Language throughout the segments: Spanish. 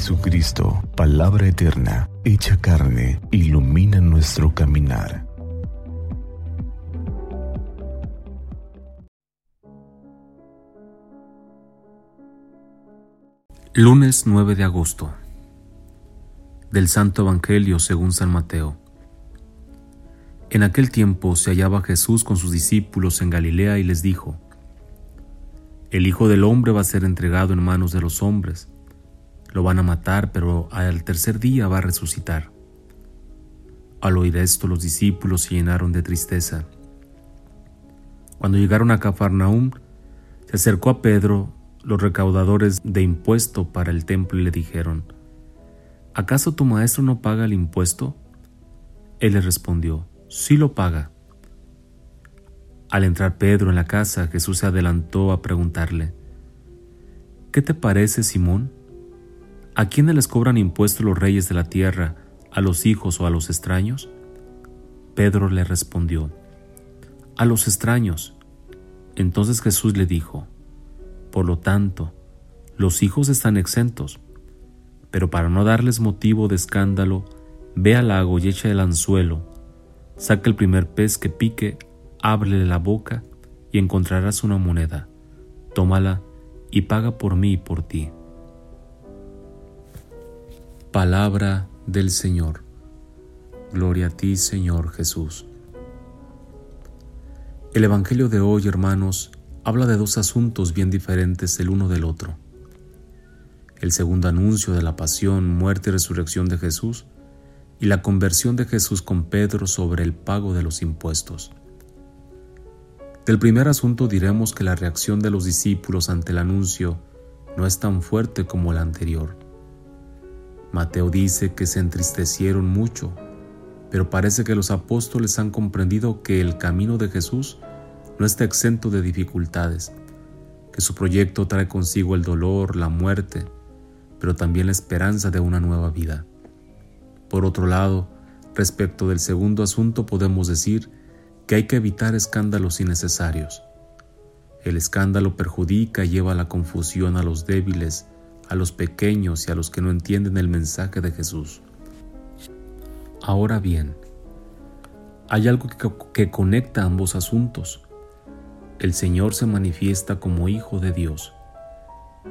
Jesucristo, palabra eterna, hecha carne, ilumina nuestro caminar. Lunes 9 de agosto del Santo Evangelio según San Mateo. En aquel tiempo se hallaba Jesús con sus discípulos en Galilea y les dijo, El Hijo del Hombre va a ser entregado en manos de los hombres. Lo van a matar, pero al tercer día va a resucitar. Al oír esto los discípulos se llenaron de tristeza. Cuando llegaron a Cafarnaúm, se acercó a Pedro los recaudadores de impuesto para el templo y le dijeron, ¿acaso tu maestro no paga el impuesto? Él les respondió, sí lo paga. Al entrar Pedro en la casa, Jesús se adelantó a preguntarle, ¿qué te parece, Simón? ¿A quiénes les cobran impuestos los reyes de la tierra, a los hijos o a los extraños? Pedro le respondió, a los extraños. Entonces Jesús le dijo, por lo tanto, los hijos están exentos. Pero para no darles motivo de escándalo, ve al lago y echa el anzuelo, saca el primer pez que pique, ábrele la boca y encontrarás una moneda. Tómala y paga por mí y por ti. Palabra del Señor. Gloria a ti, Señor Jesús. El Evangelio de hoy, hermanos, habla de dos asuntos bien diferentes el uno del otro. El segundo anuncio de la pasión, muerte y resurrección de Jesús y la conversión de Jesús con Pedro sobre el pago de los impuestos. Del primer asunto diremos que la reacción de los discípulos ante el anuncio no es tan fuerte como la anterior. Mateo dice que se entristecieron mucho, pero parece que los apóstoles han comprendido que el camino de Jesús no está exento de dificultades, que su proyecto trae consigo el dolor, la muerte, pero también la esperanza de una nueva vida. Por otro lado, respecto del segundo asunto podemos decir que hay que evitar escándalos innecesarios. El escándalo perjudica y lleva a la confusión a los débiles, a los pequeños y a los que no entienden el mensaje de Jesús. Ahora bien, hay algo que, conecta ambos asuntos el Señor se manifiesta como Hijo de Dios,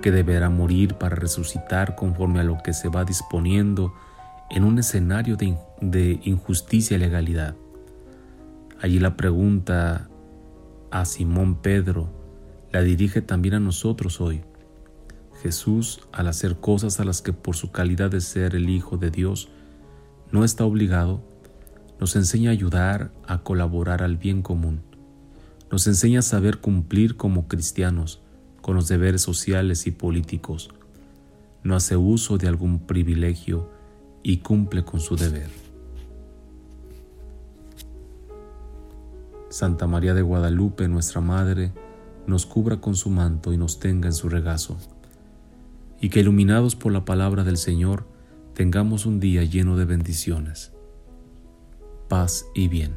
que deberá morir para resucitar conforme a lo que se va disponiendo en un escenario de, injusticia y legalidad. Allí la pregunta a Simón Pedro la dirige también a nosotros hoy. Jesús, al hacer cosas a las que por su calidad de ser el Hijo de Dios no está obligado, nos enseña a ayudar a colaborar al bien común nos enseña a saber cumplir como cristianos con los deberes sociales y políticos. No hace uso de algún privilegio y cumple con su deber. Santa María de Guadalupe, nuestra Madre, nos cubra con su manto y nos tenga en su regazo, y que iluminados por la palabra del Señor, tengamos un día lleno de bendiciones, paz y bien.